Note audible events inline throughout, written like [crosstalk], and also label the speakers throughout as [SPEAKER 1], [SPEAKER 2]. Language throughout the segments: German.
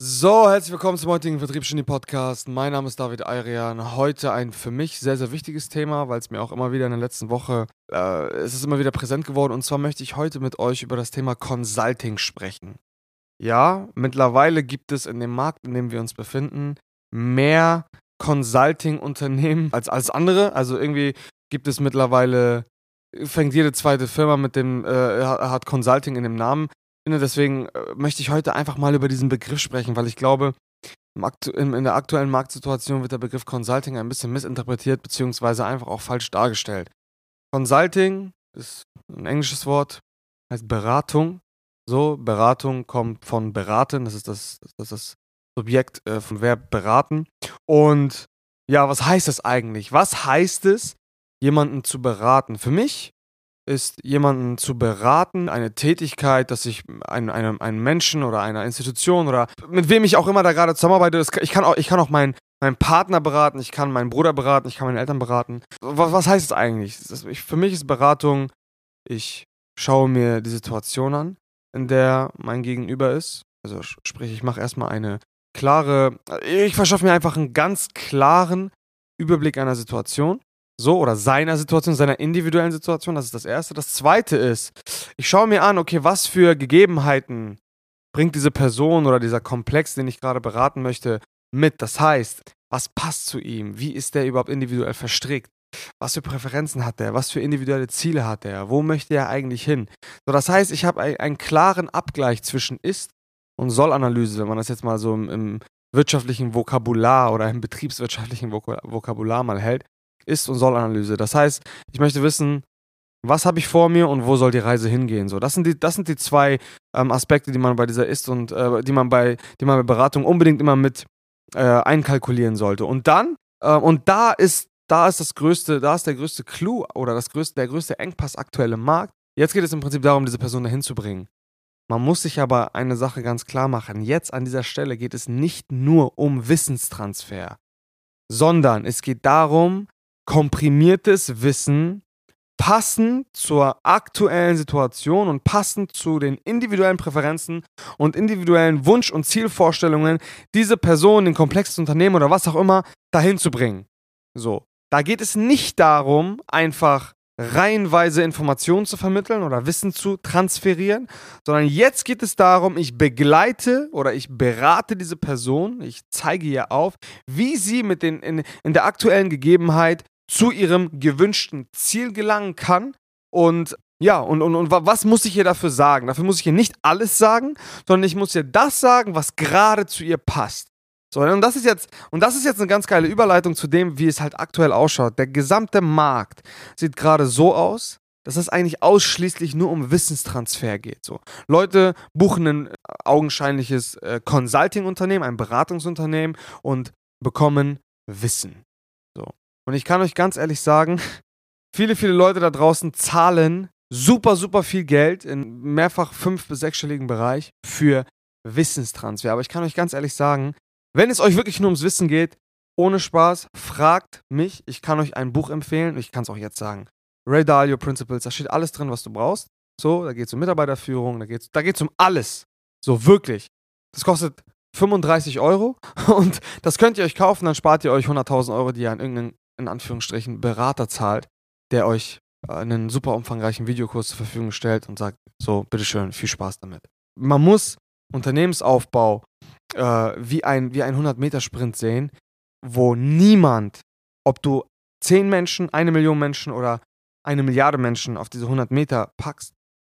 [SPEAKER 1] So, herzlich willkommen zum heutigen Vertriebsgenie Podcast. Mein Name ist David Ayrian. Heute ein für mich sehr, sehr wichtiges Thema, weil es mir auch immer wieder in der letzten Woche, äh, es ist immer wieder präsent geworden. Und zwar möchte ich heute mit euch über das Thema Consulting sprechen. Ja, mittlerweile gibt es in dem Markt, in dem wir uns befinden, mehr Consulting-Unternehmen als, als andere. Also irgendwie gibt es mittlerweile, fängt jede zweite Firma mit dem, äh, hat Consulting in dem Namen deswegen äh, möchte ich heute einfach mal über diesen Begriff sprechen, weil ich glaube, in der aktuellen Marktsituation wird der Begriff Consulting ein bisschen missinterpretiert, beziehungsweise einfach auch falsch dargestellt. Consulting ist ein englisches Wort, heißt Beratung. So, Beratung kommt von beraten, das ist das, das, ist das Subjekt äh, vom Verb beraten. Und ja, was heißt das eigentlich? Was heißt es, jemanden zu beraten? Für mich ist, jemanden zu beraten, eine Tätigkeit, dass ich einen, einen, einen Menschen oder einer Institution oder mit wem ich auch immer da gerade zusammenarbeite, ich kann auch, ich kann auch meinen, meinen Partner beraten, ich kann meinen Bruder beraten, ich kann meine Eltern beraten. Was, was heißt es eigentlich? Das, ich, für mich ist Beratung, ich schaue mir die Situation an, in der mein Gegenüber ist. Also sprich, ich mache erstmal eine klare, ich verschaffe mir einfach einen ganz klaren Überblick einer Situation so oder seiner Situation, seiner individuellen Situation. Das ist das Erste. Das Zweite ist, ich schaue mir an, okay, was für Gegebenheiten bringt diese Person oder dieser Komplex, den ich gerade beraten möchte, mit. Das heißt, was passt zu ihm? Wie ist der überhaupt individuell verstrickt? Was für Präferenzen hat er? Was für individuelle Ziele hat er? Wo möchte er eigentlich hin? So, das heißt, ich habe einen klaren Abgleich zwischen Ist- und Soll-Analyse, wenn man das jetzt mal so im, im wirtschaftlichen Vokabular oder im betriebswirtschaftlichen Vokabular mal hält. Ist- und Soll-Analyse. Das heißt, ich möchte wissen, was habe ich vor mir und wo soll die Reise hingehen? So, das sind die, das sind die zwei ähm, Aspekte, die man bei dieser Ist- und äh, die man bei, die man bei Beratung unbedingt immer mit äh, einkalkulieren sollte. Und dann, äh, und da ist, da ist das größte, da ist der größte Clou oder das größte, der größte Engpass aktuell im Markt. Jetzt geht es im Prinzip darum, diese Person dahin zu bringen. Man muss sich aber eine Sache ganz klar machen. Jetzt an dieser Stelle geht es nicht nur um Wissenstransfer, sondern es geht darum, komprimiertes Wissen passend zur aktuellen Situation und passend zu den individuellen Präferenzen und individuellen Wunsch- und Zielvorstellungen diese Person, den komplexes Unternehmen oder was auch immer dahin zu bringen. So, da geht es nicht darum, einfach reihenweise Informationen zu vermitteln oder Wissen zu transferieren, sondern jetzt geht es darum, ich begleite oder ich berate diese Person, ich zeige ihr auf, wie sie mit den in, in der aktuellen Gegebenheit zu ihrem gewünschten Ziel gelangen kann. Und ja, und, und, und was muss ich ihr dafür sagen? Dafür muss ich ihr nicht alles sagen, sondern ich muss ihr das sagen, was gerade zu ihr passt. So, und das ist jetzt, und das ist jetzt eine ganz geile Überleitung zu dem, wie es halt aktuell ausschaut. Der gesamte Markt sieht gerade so aus, dass es eigentlich ausschließlich nur um Wissenstransfer geht. So. Leute buchen ein augenscheinliches äh, Consulting-Unternehmen, ein Beratungsunternehmen und bekommen Wissen. Und ich kann euch ganz ehrlich sagen, [laughs] viele, viele Leute da draußen zahlen super, super viel Geld in mehrfach fünf- bis sechsstelligen Bereich für Wissenstransfer. Aber ich kann euch ganz ehrlich sagen, wenn es euch wirklich nur ums Wissen geht, ohne Spaß, fragt mich. Ich kann euch ein Buch empfehlen. Ich kann es auch jetzt sagen. Ray Dalio Principles, da steht alles drin, was du brauchst. So, da geht es um Mitarbeiterführung, da geht es da geht's um alles. So, wirklich. Das kostet 35 Euro [laughs] und das könnt ihr euch kaufen, dann spart ihr euch 100.000 Euro, die ihr an irgendeinen in Anführungsstrichen Berater zahlt, der euch äh, einen super umfangreichen Videokurs zur Verfügung stellt und sagt, so, bitteschön, viel Spaß damit. Man muss Unternehmensaufbau äh, wie ein, wie ein 100-Meter-Sprint sehen, wo niemand, ob du 10 Menschen, eine Million Menschen oder eine Milliarde Menschen auf diese 100 Meter packst,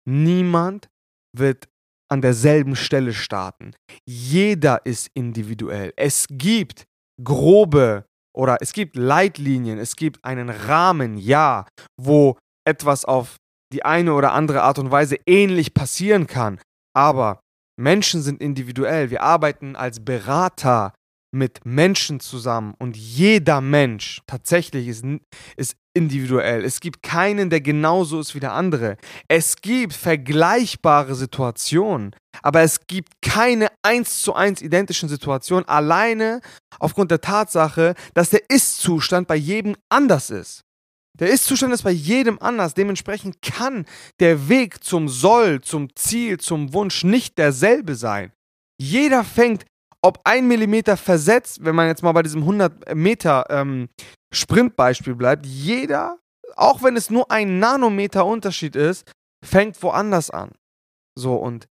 [SPEAKER 1] niemand wird an derselben Stelle starten. Jeder ist individuell. Es gibt grobe oder es gibt Leitlinien, es gibt einen Rahmen, ja, wo etwas auf die eine oder andere Art und Weise ähnlich passieren kann. Aber Menschen sind individuell. Wir arbeiten als Berater mit Menschen zusammen und jeder Mensch tatsächlich ist, ist individuell. Es gibt keinen, der genauso ist wie der andere. Es gibt vergleichbare Situationen, aber es gibt keine eins zu eins identischen Situationen, alleine aufgrund der Tatsache, dass der Ist-Zustand bei jedem anders ist. Der Ist-Zustand ist bei jedem anders. Dementsprechend kann der Weg zum Soll, zum Ziel, zum Wunsch nicht derselbe sein. Jeder fängt ob ein Millimeter versetzt, wenn man jetzt mal bei diesem 100 Meter ähm, Sprintbeispiel bleibt, jeder, auch wenn es nur ein Nanometer Unterschied ist, fängt woanders an. So, und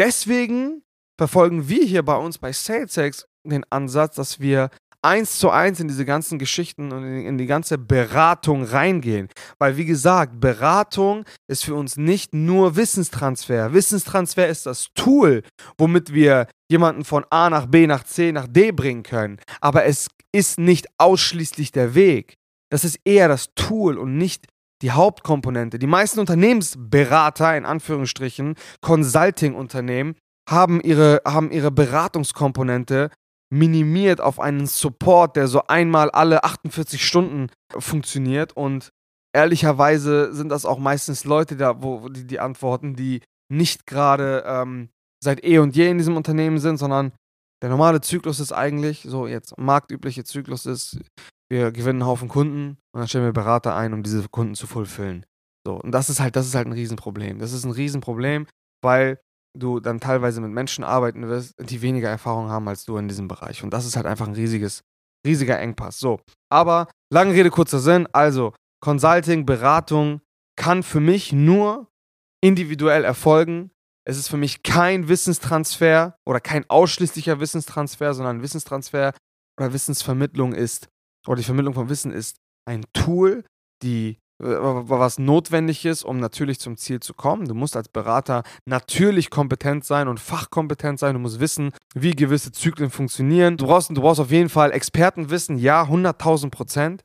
[SPEAKER 1] deswegen verfolgen wir hier bei uns bei SalesX den Ansatz, dass wir eins zu eins in diese ganzen Geschichten und in, die ganze Beratung reingehen. Weil, wie gesagt, Beratung ist für uns nicht nur Wissenstransfer. Wissenstransfer ist das Tool, womit wir jemanden von A nach B, nach C, nach D bringen können. Aber es ist nicht ausschließlich der Weg. Das ist eher das Tool und nicht die Hauptkomponente. Die meisten Unternehmensberater, in Anführungsstrichen, Consulting-Unternehmen, haben ihre, haben ihre Beratungskomponente minimiert auf einen Support, der so einmal alle 48 Stunden funktioniert. Und ehrlicherweise sind das auch meistens Leute, da, wo die, die antworten, die nicht gerade ähm, seit eh und je in diesem Unternehmen sind, sondern der normale Zyklus ist eigentlich, so jetzt marktübliche Zyklus ist, wir gewinnen einen Haufen Kunden und dann stellen wir Berater ein, um diese Kunden zu fulfillen. So, und das ist halt, das ist halt ein Riesenproblem. Das ist ein Riesenproblem, weil du dann teilweise mit Menschen arbeiten wirst, die weniger Erfahrung haben als du in diesem Bereich. Und das ist halt einfach ein riesiges, riesiger Engpass. So, aber lange Rede, kurzer Sinn. Also, Consulting, Beratung kann für mich nur individuell erfolgen. Es ist für mich kein Wissenstransfer oder kein ausschließlicher Wissenstransfer, sondern Wissenstransfer oder Wissensvermittlung ist, oder die Vermittlung von Wissen ist ein Tool, die was notwendig ist, um natürlich zum Ziel zu kommen. Du musst als Berater natürlich kompetent sein und fachkompetent sein. Du musst wissen, wie gewisse Zyklen funktionieren. Du brauchst, du brauchst auf jeden Fall Expertenwissen, ja, 100.000 Prozent.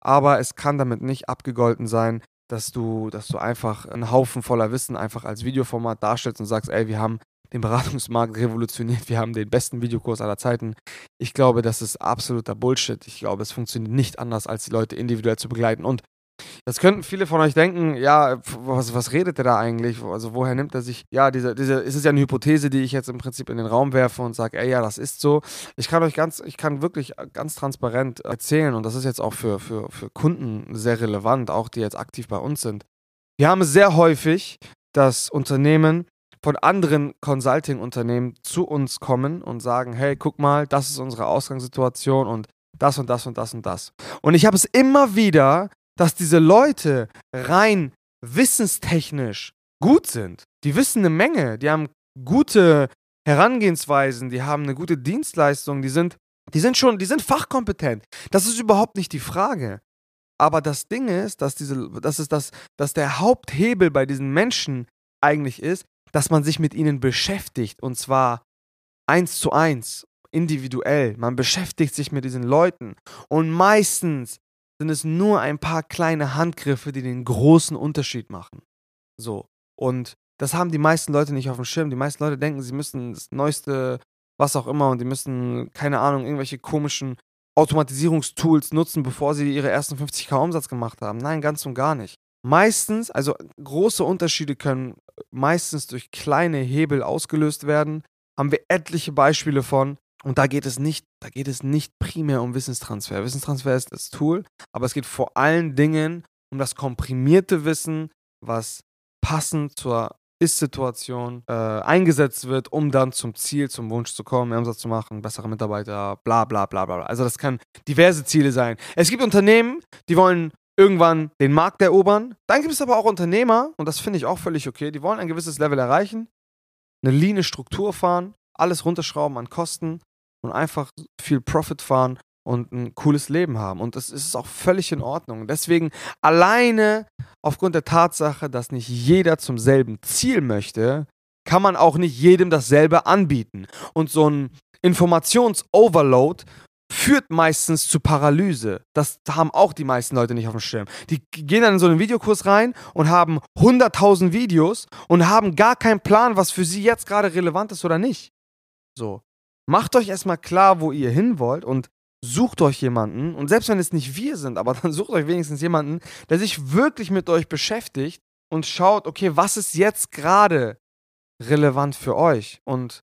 [SPEAKER 1] Aber es kann damit nicht abgegolten sein, dass du, dass du einfach einen Haufen voller Wissen einfach als Videoformat darstellst und sagst, ey, wir haben den Beratungsmarkt revolutioniert, wir haben den besten Videokurs aller Zeiten. Ich glaube, das ist absoluter Bullshit. Ich glaube, es funktioniert nicht anders, als die Leute individuell zu begleiten. Und das könnten viele von euch denken, ja, was, was redet der da eigentlich? Also woher nimmt er sich, ja, diese, diese, es ist ja eine Hypothese, die ich jetzt im Prinzip in den Raum werfe und sage, ey, ja, das ist so. Ich kann euch ganz, ich kann wirklich ganz transparent erzählen und das ist jetzt auch für, für, für Kunden sehr relevant, auch die jetzt aktiv bei uns sind. Wir haben sehr häufig, dass Unternehmen von anderen Consulting-Unternehmen zu uns kommen und sagen, hey, guck mal, das ist unsere Ausgangssituation und das und das und das und das. Und ich habe es immer wieder dass diese Leute rein wissenstechnisch gut sind. Die wissen eine Menge, die haben gute Herangehensweisen, die haben eine gute Dienstleistung, die sind, die sind schon, die sind fachkompetent. Das ist überhaupt nicht die Frage. Aber das Ding ist, dass diese, das ist das, dass der Haupthebel bei diesen Menschen eigentlich ist, dass man sich mit ihnen beschäftigt und zwar eins zu eins, individuell. Man beschäftigt sich mit diesen Leuten und meistens sind es nur ein paar kleine Handgriffe, die den großen Unterschied machen. So. Und das haben die meisten Leute nicht auf dem Schirm. Die meisten Leute denken, sie müssen das neueste, was auch immer, und die müssen, keine Ahnung, irgendwelche komischen Automatisierungstools nutzen, bevor sie ihre ersten 50k Umsatz gemacht haben. Nein, ganz und gar nicht. Meistens, also große Unterschiede können meistens durch kleine Hebel ausgelöst werden. Haben wir etliche Beispiele von. Und da geht es nicht, da geht es nicht primär um Wissenstransfer. Wissenstransfer ist das Tool, aber es geht vor allen Dingen um das komprimierte Wissen, was passend zur Ist-Situation äh, eingesetzt wird, um dann zum Ziel, zum Wunsch zu kommen, mehr Umsatz zu machen, bessere Mitarbeiter, bla bla bla bla. Also das kann diverse Ziele sein. Es gibt Unternehmen, die wollen irgendwann den Markt erobern. Dann gibt es aber auch Unternehmer, und das finde ich auch völlig okay, die wollen ein gewisses Level erreichen, eine leane Struktur fahren, alles runterschrauben an Kosten und einfach viel Profit fahren und ein cooles Leben haben. Und das ist auch völlig in Ordnung. Deswegen alleine aufgrund der Tatsache, dass nicht jeder zum selben Ziel möchte, kann man auch nicht jedem dasselbe anbieten. Und so ein Informationsoverload führt meistens zu Paralyse. Das haben auch die meisten Leute nicht auf dem Schirm. Die gehen dann in so einen Videokurs rein und haben 100.000 Videos und haben gar keinen Plan, was für sie jetzt gerade relevant ist oder nicht. So. Macht euch erstmal klar, wo ihr hin wollt und sucht euch jemanden. Und selbst wenn es nicht wir sind, aber [laughs] dann sucht euch wenigstens jemanden, der sich wirklich mit euch beschäftigt und schaut, okay, was ist jetzt gerade relevant für euch? Und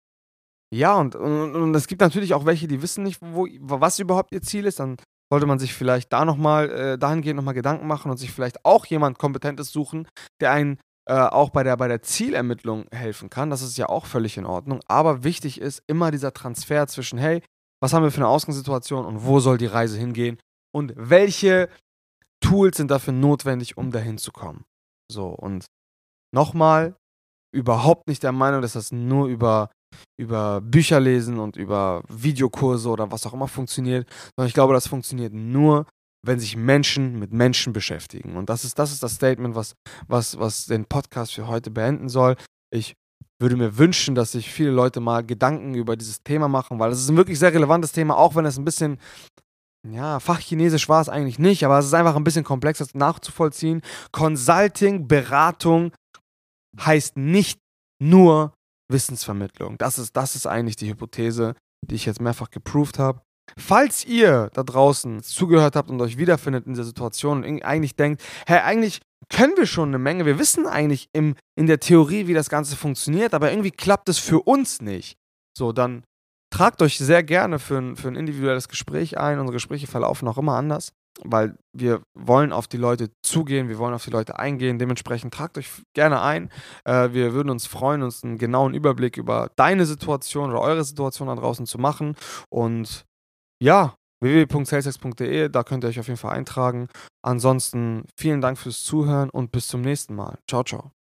[SPEAKER 1] ja, und, und, und, es gibt natürlich auch welche, die wissen nicht, wo, was überhaupt ihr Ziel ist. Dann sollte man sich vielleicht da nochmal, äh, dahingehend nochmal Gedanken machen und sich vielleicht auch jemand Kompetentes suchen, der einen äh, auch bei der, bei der Zielermittlung helfen kann. Das ist ja auch völlig in Ordnung. Aber wichtig ist immer dieser Transfer zwischen, hey, was haben wir für eine Ausgangssituation und wo soll die Reise hingehen und welche Tools sind dafür notwendig, um dahin zu kommen. So, und nochmal, überhaupt nicht der Meinung, dass das nur über, über Bücher lesen und über Videokurse oder was auch immer funktioniert, sondern ich glaube, das funktioniert nur, wenn sich Menschen mit Menschen beschäftigen. Und das ist das, ist das Statement, was, was, was den Podcast für heute beenden soll. Ich würde mir wünschen, dass sich viele Leute mal Gedanken über dieses Thema machen, weil es ist ein wirklich sehr relevantes Thema, auch wenn es ein bisschen, ja, Fachchinesisch war es eigentlich nicht, aber es ist einfach ein bisschen komplexer nachzuvollziehen. Consulting, Beratung heißt nicht nur Wissensvermittlung. Das ist, das ist eigentlich die Hypothese, die ich jetzt mehrfach geproved habe. Falls ihr da draußen zugehört habt und euch wiederfindet in dieser Situation und eigentlich denkt, hey, eigentlich können wir schon eine Menge, wir wissen eigentlich im, in der Theorie, wie das Ganze funktioniert, aber irgendwie klappt es für uns nicht. So, dann tragt euch sehr gerne für ein, für ein individuelles Gespräch ein. Unsere Gespräche verlaufen auch immer anders, weil wir wollen auf die Leute zugehen, wir wollen auf die Leute eingehen. Dementsprechend tragt euch gerne ein. Äh, wir würden uns freuen, uns einen genauen Überblick über deine Situation oder eure Situation da draußen zu machen. Und ja, www.salesx.de, da könnt ihr euch auf jeden Fall eintragen. Ansonsten vielen Dank fürs Zuhören und bis zum nächsten Mal. Ciao, ciao.